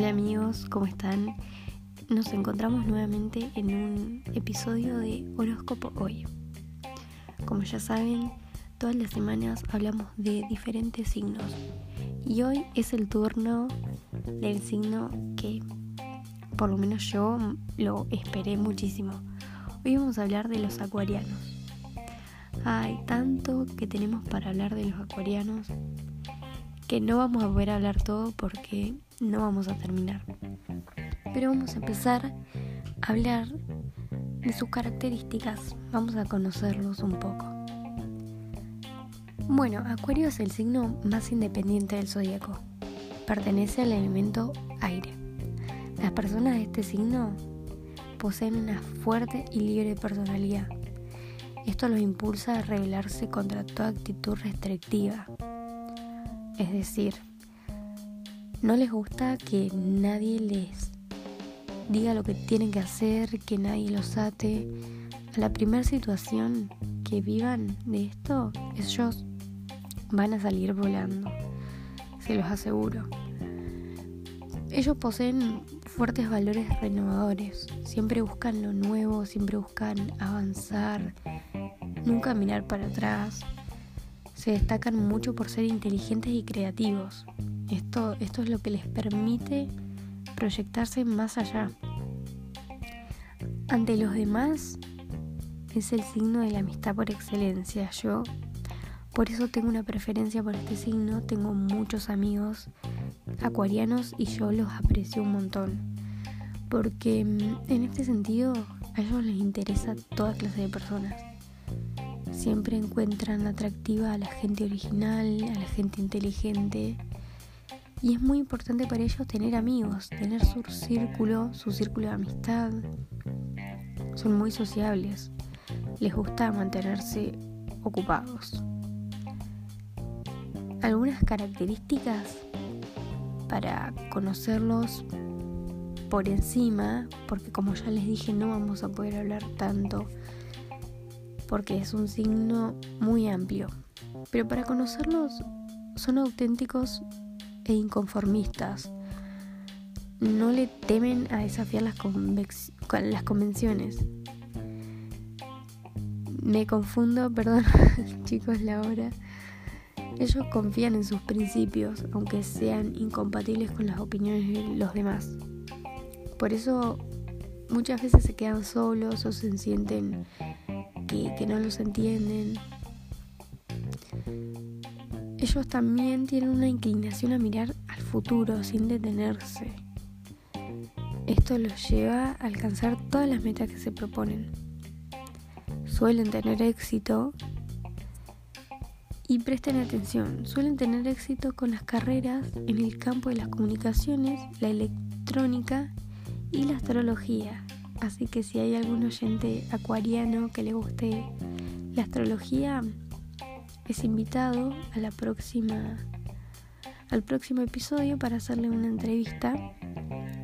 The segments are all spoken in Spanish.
amigos, ¿cómo están? Nos encontramos nuevamente en un episodio de Horóscopo Hoy. Como ya saben, todas las semanas hablamos de diferentes signos y hoy es el turno del signo que por lo menos yo lo esperé muchísimo. Hoy vamos a hablar de los acuarianos. Hay tanto que tenemos para hablar de los acuarianos que no vamos a poder hablar todo porque no vamos a terminar. Pero vamos a empezar a hablar de sus características. Vamos a conocerlos un poco. Bueno, Acuario es el signo más independiente del zodíaco. Pertenece al elemento aire. Las personas de este signo poseen una fuerte y libre personalidad. Esto los impulsa a rebelarse contra toda actitud restrictiva, es decir, no les gusta que nadie les diga lo que tienen que hacer, que nadie los ate. A la primera situación que vivan de esto, ellos van a salir volando, se los aseguro. Ellos poseen fuertes valores renovadores, siempre buscan lo nuevo, siempre buscan avanzar, nunca mirar para atrás, se destacan mucho por ser inteligentes y creativos. Esto, esto es lo que les permite proyectarse más allá. Ante los demás es el signo de la amistad por excelencia. Yo por eso tengo una preferencia por este signo. Tengo muchos amigos acuarianos y yo los aprecio un montón. Porque mm, en este sentido a ellos les interesa toda clase de personas. Siempre encuentran atractiva a la gente original, a la gente inteligente. Y es muy importante para ellos tener amigos, tener su círculo, su círculo de amistad. Son muy sociables. Les gusta mantenerse ocupados. Algunas características para conocerlos por encima, porque como ya les dije no vamos a poder hablar tanto porque es un signo muy amplio. Pero para conocerlos son auténticos e inconformistas. No le temen a desafiar las, las convenciones. Me confundo, perdón chicos, la hora. Ellos confían en sus principios, aunque sean incompatibles con las opiniones de los demás. Por eso muchas veces se quedan solos o se sienten que, no los entienden. Ellos también tienen una inclinación a mirar al futuro sin detenerse. Esto los lleva a alcanzar todas las metas que se proponen. Suelen tener éxito y presten atención, suelen tener éxito con las carreras en el campo de las comunicaciones, la electrónica y la astrología. Así que si hay algún oyente acuariano que le guste la astrología, es invitado a la próxima al próximo episodio para hacerle una entrevista.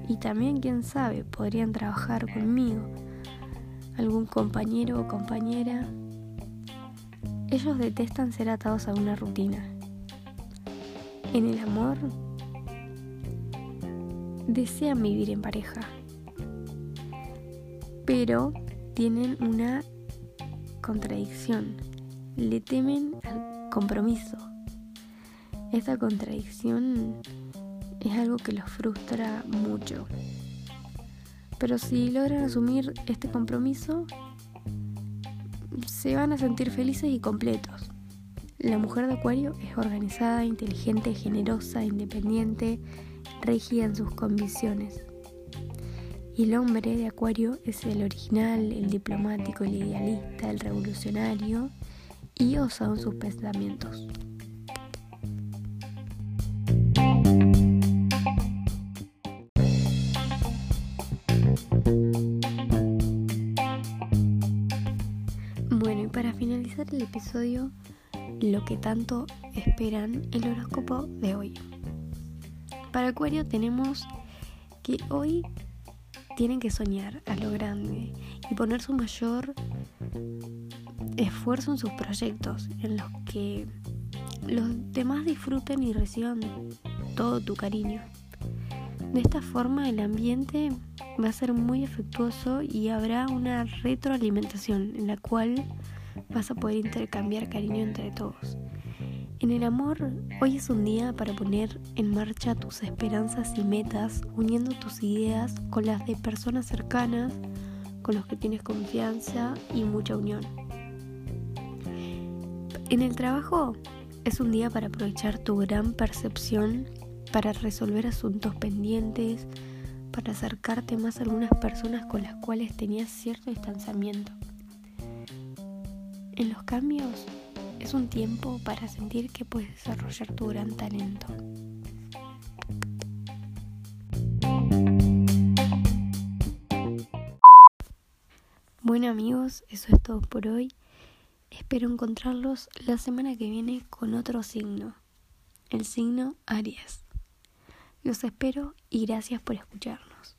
Y también quién sabe podrían trabajar conmigo. Algún compañero o compañera. Ellos detestan ser atados a una rutina. En el amor desean vivir en pareja. Pero tienen una contradicción. Le temen compromiso. Esta contradicción es algo que los frustra mucho. Pero si logran asumir este compromiso, se van a sentir felices y completos. La mujer de Acuario es organizada, inteligente, generosa, independiente, rígida en sus convicciones. Y el hombre de Acuario es el original, el diplomático, el idealista, el revolucionario y osado sus pensamientos. Bueno, y para finalizar el episodio, lo que tanto esperan el horóscopo de hoy. Para Acuario tenemos que hoy tienen que soñar a lo grande y poner su mayor esfuerzo en sus proyectos, en los que los demás disfruten y reciban todo tu cariño. De esta forma el ambiente va a ser muy afectuoso y habrá una retroalimentación en la cual vas a poder intercambiar cariño entre todos. En el amor, hoy es un día para poner en marcha tus esperanzas y metas, uniendo tus ideas con las de personas cercanas, con los que tienes confianza y mucha unión. En el trabajo, es un día para aprovechar tu gran percepción para resolver asuntos pendientes, para acercarte más a algunas personas con las cuales tenías cierto distanciamiento. En los cambios es un tiempo para sentir que puedes desarrollar tu gran talento. Bueno amigos, eso es todo por hoy. Espero encontrarlos la semana que viene con otro signo, el signo Aries. Los espero y gracias por escucharnos.